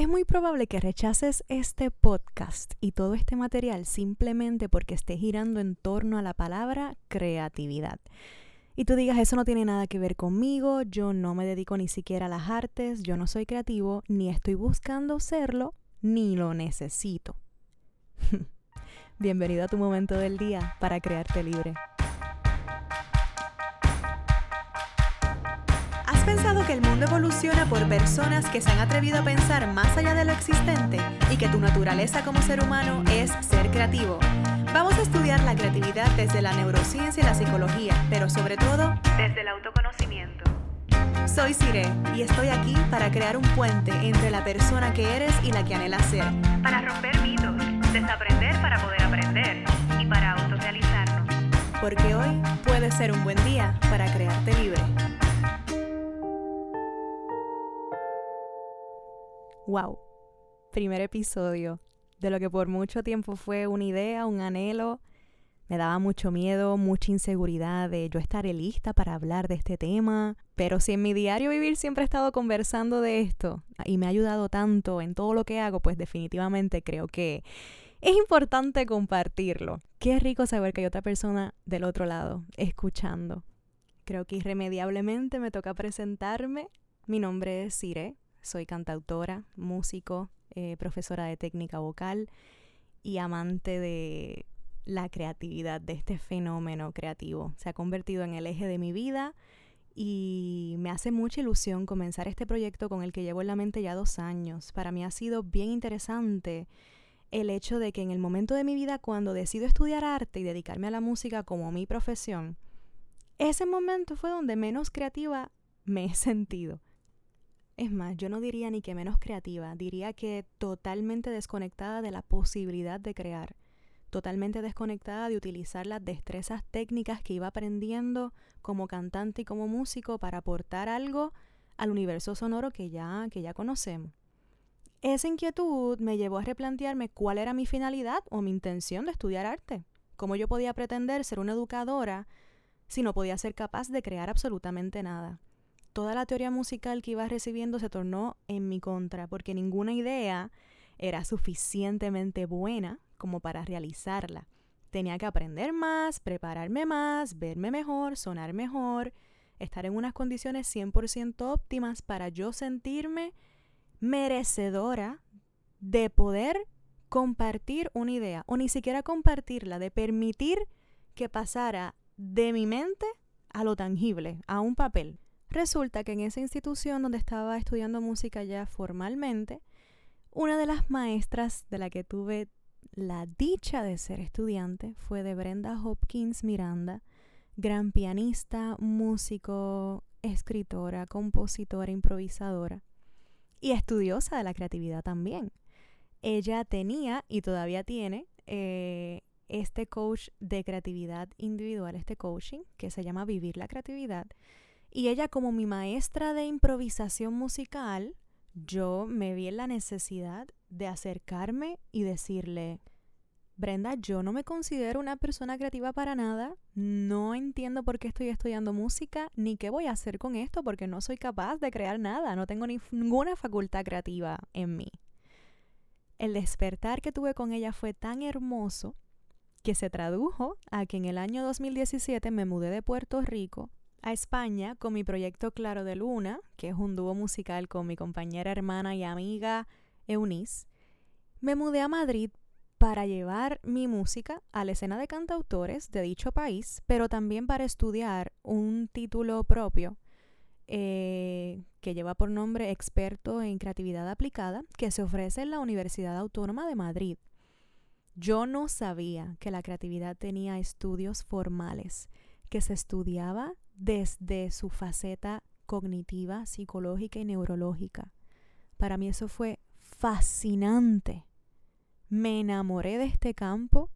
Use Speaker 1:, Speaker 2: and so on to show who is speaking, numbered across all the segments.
Speaker 1: Es muy probable que rechaces este podcast y todo este material simplemente porque esté girando en torno a la palabra creatividad. Y tú digas, eso no tiene nada que ver conmigo, yo no me dedico ni siquiera a las artes, yo no soy creativo, ni estoy buscando serlo, ni lo necesito. Bienvenido a tu momento del día para crearte libre. Pensado que el mundo evoluciona por personas que se han atrevido a pensar más allá de lo existente y que tu naturaleza como ser humano es ser creativo? Vamos a estudiar la creatividad desde la neurociencia y la psicología, pero sobre todo desde el autoconocimiento. Soy Sire y estoy aquí para crear un puente entre la persona que eres y la que anhelas ser. Para romper mitos, desaprender para poder aprender y para autorrealizarnos. Porque hoy puede ser un buen día para crearte libre. Wow, primer episodio de lo que por mucho tiempo fue una idea, un anhelo. Me daba mucho miedo, mucha inseguridad de yo estaré lista para hablar de este tema. Pero si en mi diario vivir siempre he estado conversando de esto y me ha ayudado tanto en todo lo que hago, pues definitivamente creo que es importante compartirlo. Qué rico saber que hay otra persona del otro lado escuchando. Creo que irremediablemente me toca presentarme. Mi nombre es Sire, soy cantautora, músico, eh, profesora de técnica vocal y amante de la creatividad, de este fenómeno creativo. Se ha convertido en el eje de mi vida y me hace mucha ilusión comenzar este proyecto con el que llevo en la mente ya dos años. Para mí ha sido bien interesante el hecho de que en el momento de mi vida cuando decido estudiar arte y dedicarme a la música como mi profesión, ese momento fue donde menos creativa me he sentido. Es más, yo no diría ni que menos creativa, diría que totalmente desconectada de la posibilidad de crear, totalmente desconectada de utilizar las destrezas técnicas que iba aprendiendo como cantante y como músico para aportar algo al universo sonoro que ya, que ya conocemos. Esa inquietud me llevó a replantearme cuál era mi finalidad o mi intención de estudiar arte, cómo yo podía pretender ser una educadora si no podía ser capaz de crear absolutamente nada toda la teoría musical que iba recibiendo se tornó en mi contra, porque ninguna idea era suficientemente buena como para realizarla. Tenía que aprender más, prepararme más, verme mejor, sonar mejor, estar en unas condiciones 100% óptimas para yo sentirme merecedora de poder compartir una idea, o ni siquiera compartirla, de permitir que pasara de mi mente a lo tangible, a un papel. Resulta que en esa institución donde estaba estudiando música ya formalmente, una de las maestras de la que tuve la dicha de ser estudiante fue de Brenda Hopkins Miranda, gran pianista, músico, escritora, compositora, improvisadora y estudiosa de la creatividad también. Ella tenía y todavía tiene eh, este coach de creatividad individual, este coaching que se llama Vivir la Creatividad y ella como mi maestra de improvisación musical, yo me vi en la necesidad de acercarme y decirle, Brenda, yo no me considero una persona creativa para nada, no entiendo por qué estoy estudiando música, ni qué voy a hacer con esto, porque no soy capaz de crear nada, no tengo ninguna facultad creativa en mí. El despertar que tuve con ella fue tan hermoso que se tradujo a que en el año 2017 me mudé de Puerto Rico a España con mi proyecto Claro de Luna, que es un dúo musical con mi compañera hermana y amiga Eunice, me mudé a Madrid para llevar mi música a la escena de cantautores de dicho país, pero también para estudiar un título propio eh, que lleva por nombre Experto en Creatividad Aplicada, que se ofrece en la Universidad Autónoma de Madrid. Yo no sabía que la creatividad tenía estudios formales, que se estudiaba desde su faceta cognitiva, psicológica y neurológica. Para mí eso fue fascinante. Me enamoré de este campo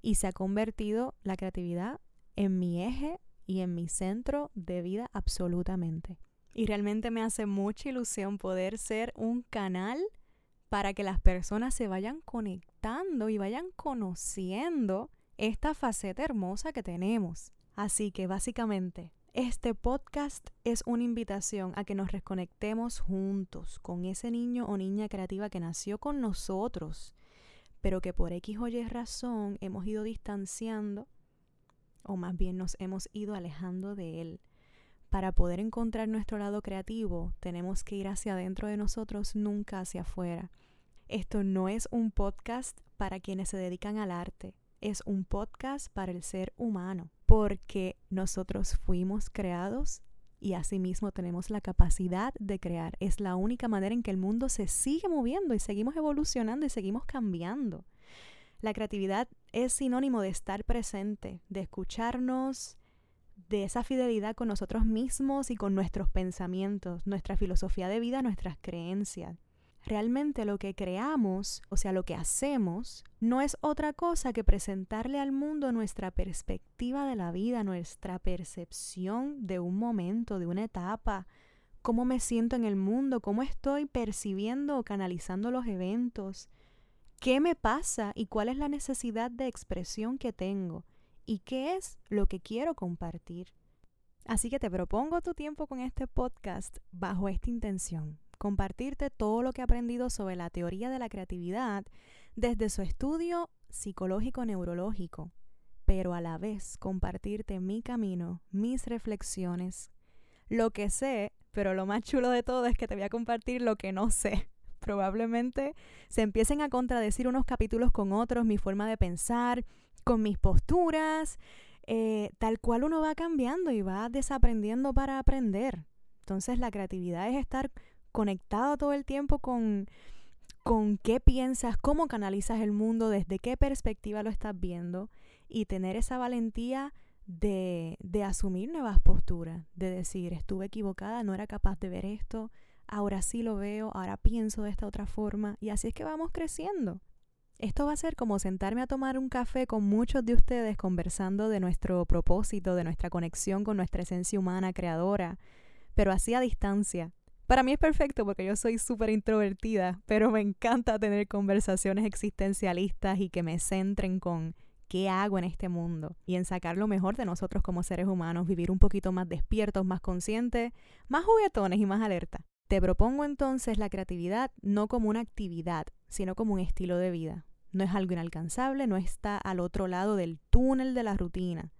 Speaker 1: y se ha convertido la creatividad en mi eje y en mi centro de vida absolutamente. Y realmente me hace mucha ilusión poder ser un canal para que las personas se vayan conectando y vayan conociendo esta faceta hermosa que tenemos. Así que básicamente, Este podcast es una invitación a que nos reconectemos juntos con ese niño o niña creativa que nació con nosotros, pero que por X o Y razón hemos ido distanciando o más bien nos hemos ido alejando de él. Para poder encontrar nuestro lado creativo, tenemos que ir hacia adentro de nosotros, nunca hacia afuera. Esto no es un podcast para quienes se dedican al arte, es un podcast para el ser humano porque nosotros fuimos creados y asimismo tenemos la capacidad de crear. Es la única manera en que el mundo se sigue moviendo y seguimos evolucionando y seguimos cambiando. La creatividad es sinónimo de estar presente, de escucharnos, de esa fidelidad con nosotros mismos y con nuestros pensamientos, nuestra filosofía de vida, nuestras creencias realmente lo que creamos, o sea, lo que hacemos, no es otra cosa que presentarle al mundo nuestra perspectiva de la vida, nuestra percepción de un momento, de una etapa, cómo me siento en el mundo, cómo estoy percibiendo o canalizando los eventos, qué me pasa y cuál es la necesidad de expresión que tengo y qué es lo que quiero compartir. Así que te propongo tu tiempo con este podcast bajo esta intención, compartirte todo lo que he aprendido sobre la teoría de la creatividad desde su estudio psicológico-neurológico, pero a la vez compartirte mi camino, mis reflexiones, lo que sé, pero lo más chulo de todo es que te voy a compartir lo que no sé. Probablemente se empiecen a contradecir unos capítulos con otros, mi forma de pensar, con mis posturas, eh, tal cual uno va cambiando y va desaprendiendo para aprender. Entonces la creatividad es estar conectado todo el tiempo con, con qué piensas, cómo canalizas el mundo, desde qué perspectiva lo estás viendo y tener esa valentía de, de asumir nuevas posturas, de decir, estuve equivocada, no era capaz de ver esto, ahora sí lo veo, ahora pienso de esta otra forma y así es que vamos creciendo. Esto va a ser como sentarme a tomar un café con muchos de ustedes conversando de nuestro propósito, de nuestra conexión con nuestra esencia humana creadora, pero así a distancia, para mí es perfecto porque yo soy súper introvertida, pero me encanta tener conversaciones existencialistas y que me centren con qué hago en este mundo y en sacar lo mejor de nosotros como seres humanos, vivir un poquito más despiertos, más conscientes, más juguetones y más alerta. Te propongo entonces la creatividad no como una actividad, sino como un estilo de vida. No es algo inalcanzable, no está al otro lado del túnel de la rutina.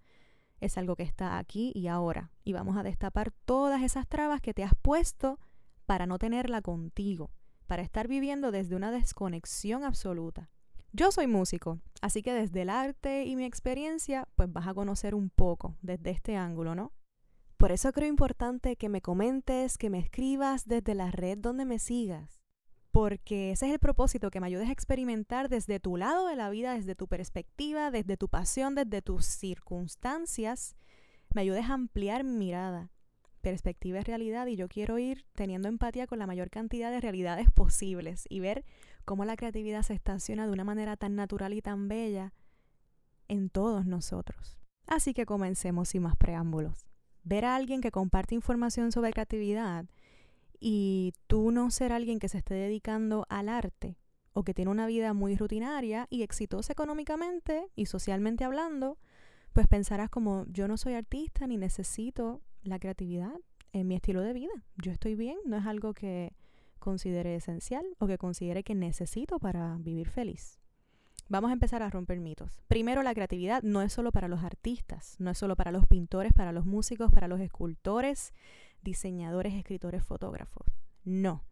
Speaker 1: Es algo que está aquí y ahora. Y vamos a destapar todas esas trabas que te has puesto para no tenerla contigo, para estar viviendo desde una desconexión absoluta. Yo soy músico, así que desde el arte y mi experiencia, pues vas a conocer un poco desde este ángulo, ¿no? Por eso creo importante que me comentes, que me escribas desde la red donde me sigas, porque ese es el propósito, que me ayudes a experimentar desde tu lado de la vida, desde tu perspectiva, desde tu pasión, desde tus circunstancias, me ayudes a ampliar mi mirada perspectiva es realidad y yo quiero ir teniendo empatía con la mayor cantidad de realidades posibles y ver cómo la creatividad se estaciona de una manera tan natural y tan bella en todos nosotros. Así que comencemos sin más preámbulos. Ver a alguien que comparte información sobre creatividad y tú no ser alguien que se esté dedicando al arte o que tiene una vida muy rutinaria y exitosa económicamente y socialmente hablando, pues pensarás como yo no soy artista ni necesito la creatividad en mi estilo de vida. Yo estoy bien, no es algo que considere esencial o que considere que necesito para vivir feliz. Vamos a empezar a romper mitos. Primero, la creatividad no es solo para los artistas, no es solo para los pintores, para los músicos, para los escultores, diseñadores, escritores, fotógrafos. No,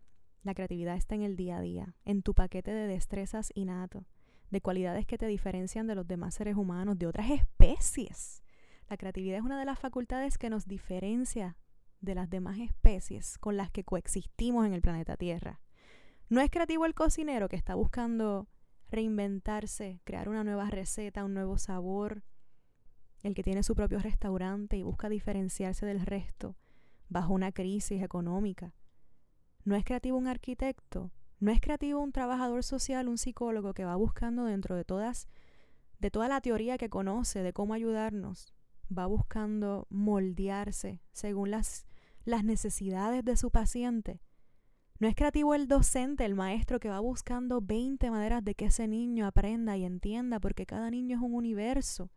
Speaker 1: la creatividad está en el día a día, en tu paquete de destrezas innato, de cualidades que te diferencian de los demás seres humanos, de otras especies. La creatividad es una de las facultades que nos diferencia de las demás especies con las que coexistimos en el planeta Tierra. No es creativo el cocinero que está buscando reinventarse, crear una nueva receta, un nuevo sabor, el que tiene su propio restaurante y busca diferenciarse del resto bajo una crisis económica. No es creativo un arquitecto, no es creativo un trabajador social, un psicólogo que va buscando dentro de todas de toda la teoría que conoce de cómo ayudarnos, va buscando moldearse según las, las necesidades de su paciente. No es creativo el docente, el maestro que va buscando 20 maneras de que ese niño aprenda y entienda, porque cada niño es un universo.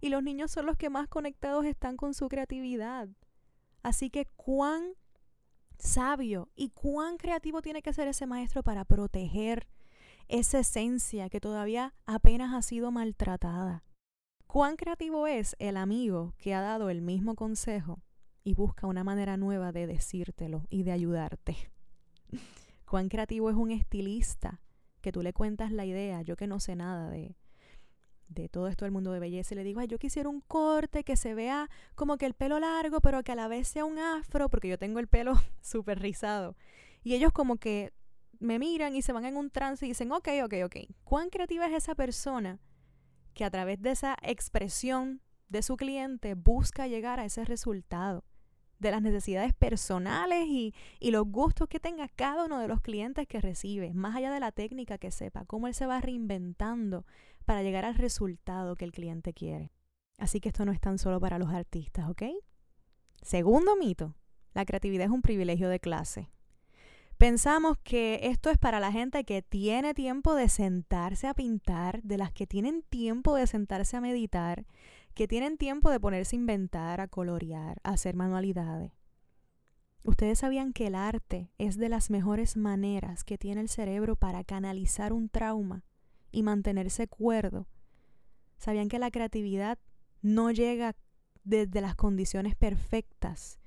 Speaker 1: y los niños son los que más conectados están con su creatividad. Así que cuán sabio y cuán creativo tiene que ser ese maestro para proteger esa esencia que todavía apenas ha sido maltratada. Cuán creativo es el amigo que ha dado el mismo consejo y busca una manera nueva de decírtelo y de ayudarte. Cuán creativo es un estilista que tú le cuentas la idea, yo que no sé nada de, de todo esto del mundo de belleza y le digo, yo quisiera un corte que se vea como que el pelo largo, pero que a la vez sea un afro, porque yo tengo el pelo súper rizado. Y ellos como que me miran y se van en un trance y dicen, ok, ok, ok. ¿Cuán creativa es esa persona que a través de esa expresión de su cliente busca llegar a ese resultado? de las necesidades personales y, y, los gustos que tenga cada uno de los clientes que recibe, más allá de la técnica que sepa, cómo él se va reinventando para llegar al resultado que el cliente quiere. Así que esto no es tan solo para los artistas, ¿ok? Segundo mito, la creatividad es un privilegio de clase. Pensamos que esto es para la gente que tiene tiempo de sentarse a pintar, de las que tienen tiempo de sentarse a meditar, que tienen tiempo de ponerse a inventar, a colorear, a hacer manualidades. Ustedes sabían que el arte es de las mejores maneras que tiene el cerebro para canalizar un trauma y mantenerse cuerdo. Sabían que la creatividad no llega desde las condiciones perfectas.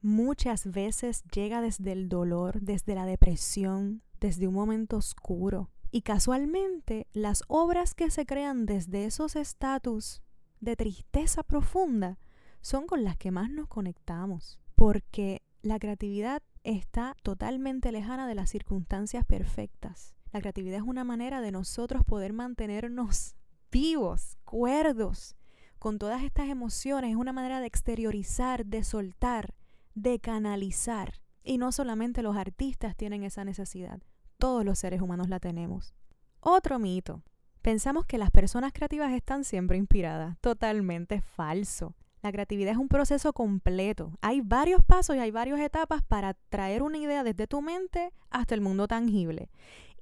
Speaker 1: Muchas veces llega desde el dolor, desde la depresión, desde un momento oscuro. Y casualmente las obras que se crean desde esos estatus de tristeza profunda son con las que más nos conectamos. Porque la creatividad está totalmente lejana de las circunstancias perfectas. La creatividad es una manera de nosotros poder mantenernos vivos, cuerdos, con todas estas emociones. Es una manera de exteriorizar, de soltar, de canalizar. Y no solamente los artistas tienen esa necesidad, todos los seres humanos la tenemos. Otro mito. Pensamos que las personas creativas están siempre inspiradas. Totalmente falso. La creatividad es un proceso completo. Hay varios pasos y hay varias etapas para traer una idea desde tu mente hasta el mundo tangible.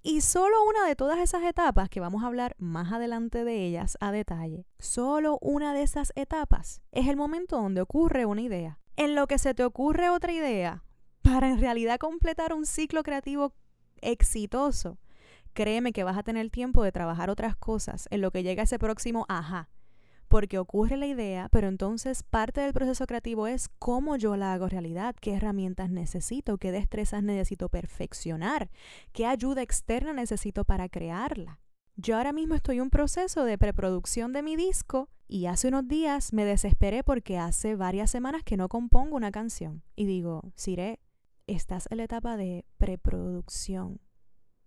Speaker 1: Y solo una de todas esas etapas, que vamos a hablar más adelante de ellas a detalle, solo una de esas etapas es el momento donde ocurre una idea. En lo que se te ocurre otra idea, para en realidad completar un ciclo creativo exitoso, créeme que vas a tener tiempo de trabajar otras cosas en lo que llega ese próximo ajá porque ocurre la idea, pero entonces parte del proceso creativo es cómo yo la hago realidad, qué herramientas necesito, qué destrezas necesito perfeccionar, qué ayuda externa necesito para crearla. Yo ahora mismo estoy en un proceso de preproducción de mi disco y hace unos días me desesperé porque hace varias semanas que no compongo una canción. Y digo, Sire, estás en la etapa de preproducción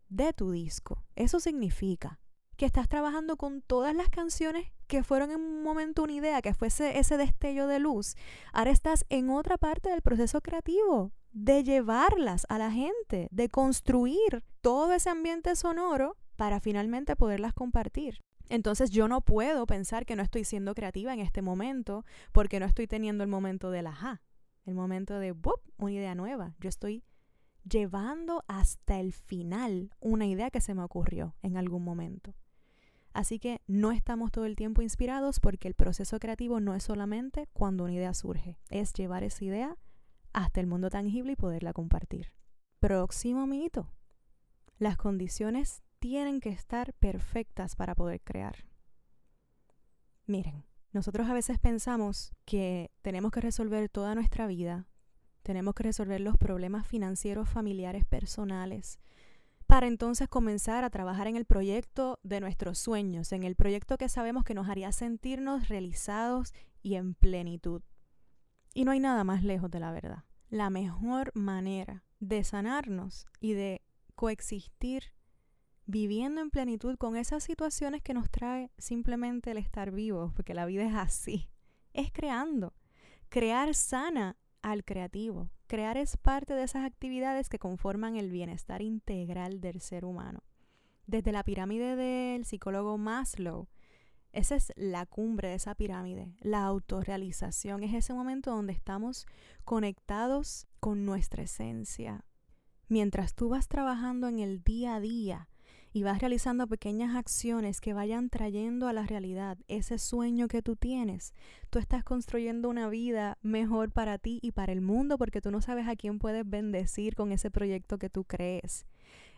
Speaker 1: de tu disco. Eso significa que estás trabajando con todas las canciones que fueron en un momento una idea, que fuese ese destello de luz. Ahora estás en otra parte del proceso creativo, de llevarlas a la gente, de construir todo ese ambiente sonoro para finalmente poderlas compartir. Entonces yo no puedo pensar que no estoy siendo creativa en este momento porque no estoy teniendo el momento del ajá, el momento de ¡bup! una idea nueva. Yo estoy llevando hasta el final una idea que se me ocurrió en algún momento. Así que no estamos todo el tiempo inspirados porque el proceso creativo no es solamente cuando una idea surge, es llevar esa idea hasta el mundo tangible y poderla compartir. Próximo mito. Las condiciones tienen que estar perfectas para poder crear. Miren, nosotros a veces pensamos que tenemos que resolver toda nuestra vida, tenemos que resolver los problemas financieros, familiares, personales, para entonces comenzar a trabajar en el proyecto de nuestros sueños, en el proyecto que sabemos que nos haría sentirnos realizados y en plenitud. Y no hay nada más lejos de la verdad. La mejor manera de sanarnos y de coexistir viviendo en plenitud con esas situaciones que nos trae simplemente el estar vivos, porque la vida es así, es creando. Crear sana al creativo. Crear es parte de esas actividades que conforman el bienestar integral del ser humano. Desde la pirámide del psicólogo Maslow, esa es la cumbre de esa pirámide. La autorrealización es ese momento donde estamos conectados con nuestra esencia. Mientras tú vas trabajando en el día a día y vas realizando pequeñas acciones que vayan trayendo a la realidad ese sueño que tú tienes, tú estás construyendo una vida mejor para ti y para el mundo porque tú no sabes a quién puedes bendecir con ese proyecto que tú crees.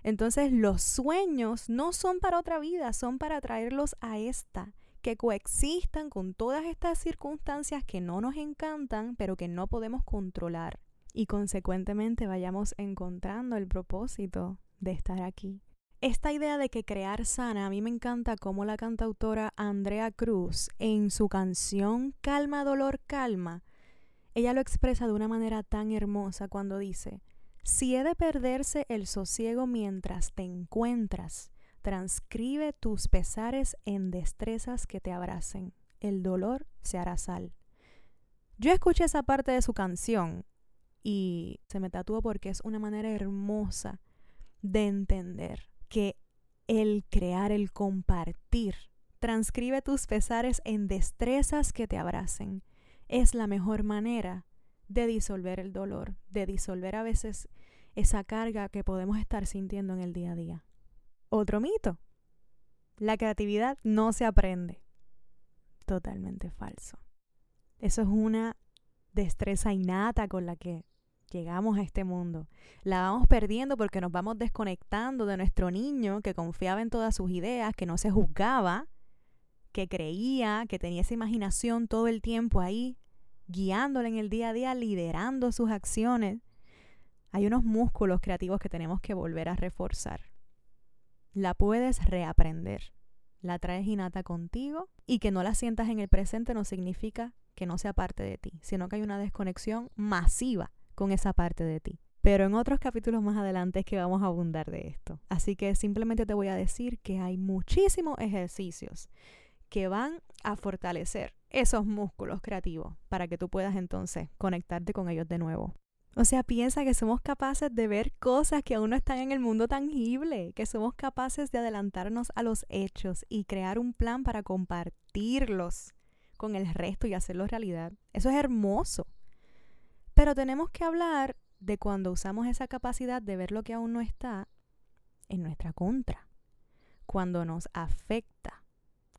Speaker 1: Entonces los sueños no son para otra vida, son para traerlos a esta, que coexistan con todas estas circunstancias que no nos encantan, pero que no podemos controlar. Y consecuentemente vayamos encontrando el propósito de estar aquí. Esta idea de que crear sana, a mí me encanta cómo la cantautora Andrea Cruz en su canción Calma, Dolor, Calma, ella lo expresa de una manera tan hermosa cuando dice, si he de perderse el sosiego mientras te encuentras, transcribe tus pesares en destrezas que te abracen. El dolor se hará sal. Yo escuché esa parte de su canción y se me tatuó porque es una manera hermosa de entender que el crear, el compartir, transcribe tus pesares en destrezas que te abracen. Es la mejor manera de disolver el dolor, de disolver a veces esa carga que podemos estar sintiendo en el día a día. Otro mito. La creatividad no se aprende. Totalmente falso. Eso es una destreza innata con la que llegamos a este mundo. La vamos perdiendo porque nos vamos desconectando de nuestro niño que confiaba en todas sus ideas, que no se juzgaba, que creía, que tenía esa imaginación todo el tiempo ahí, guiándole en el día a día, liderando sus acciones. Hay unos músculos creativos que tenemos que volver a reforzar. La puedes reaprender. La traes innata contigo y que no la sientas en el presente no significa que no sea parte de ti, sino que hay una desconexión masiva con esa parte de ti. Pero en otros capítulos más adelante es que vamos a abundar de esto. Así que simplemente te voy a decir que hay muchísimos ejercicios que van a fortalecer esos músculos creativos para que tú puedas entonces conectarte con ellos de nuevo. O sea, piensa que somos capaces de ver cosas que aún no están en el mundo tangible, que somos capaces de adelantarnos a los hechos y crear un plan para compartirlos con el resto y hacerlos realidad. Eso es hermoso. Pero tenemos que hablar de cuando usamos esa capacidad de ver lo que aún no está en nuestra contra, cuando nos afecta,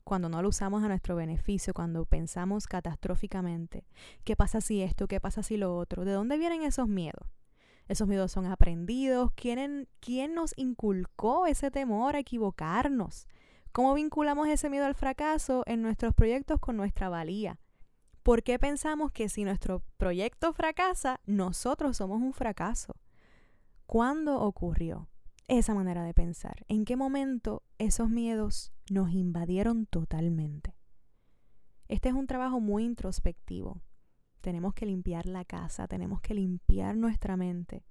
Speaker 1: cuando no lo usamos a nuestro beneficio, cuando pensamos catastróficamente, ¿qué pasa si esto? ¿Qué pasa si lo otro? ¿De dónde vienen esos miedos? Esos miedos son aprendidos. ¿Quién, ¿Quién nos inculcó ese temor a equivocarnos? ¿Cómo vinculamos ese miedo al fracaso en nuestros proyectos con nuestra valía? ¿Por qué pensamos que si nuestro proyecto fracasa, nosotros somos un fracaso? ¿Cuándo ocurrió esa manera de pensar? ¿En qué momento esos miedos nos invadieron totalmente? Este es un trabajo muy introspectivo. Tenemos que limpiar la casa, tenemos que limpiar nuestra mente.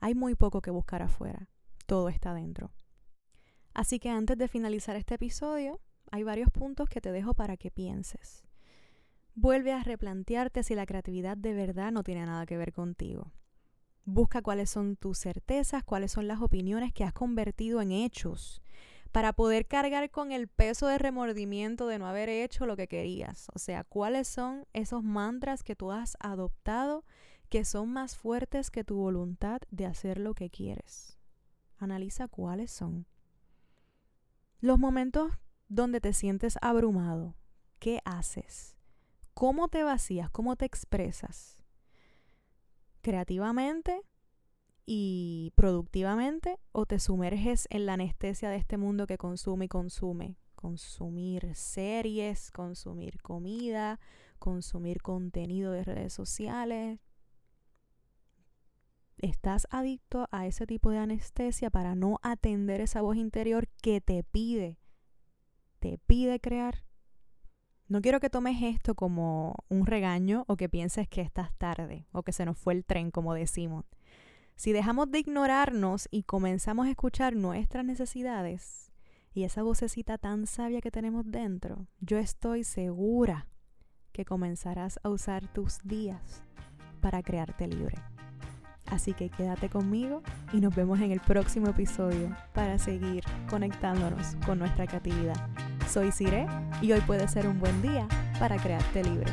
Speaker 1: Hay muy poco que buscar afuera, todo está dentro. Así que antes de finalizar este episodio, hay varios puntos que te dejo para que pienses vuelve a replantearte si la creatividad de verdad no tiene nada que ver contigo. Busca cuáles son tus certezas, cuáles son las opiniones que has convertido en hechos para poder cargar con el peso de remordimiento de no haber hecho lo que querías. O sea, cuáles son esos mantras que tú has adoptado que son más fuertes que tu voluntad de hacer lo que quieres. Analiza cuáles son. Los momentos donde te sientes abrumado, ¿qué haces? Cómo te vacías, cómo te expresas creativamente y productivamente o te sumerges en la anestesia de este mundo que consume y consume. Consumir series, consumir comida, consumir contenido de redes sociales. Estás adicto a ese tipo de anestesia para no atender esa voz interior que te pide, te pide crear. No quiero que tomes esto como un regaño o que pienses que estás tarde o que se nos fue el tren, como decimos. Si dejamos de ignorarnos y comenzamos a escuchar nuestras necesidades y esa vocecita tan sabia que tenemos dentro, yo estoy segura que comenzarás a usar tus días para crearte libre. Así que quédate conmigo y nos vemos en el próximo episodio para seguir conectándonos con nuestra creatividad. Soy Cire y hoy puede ser un buen día para crearte libre.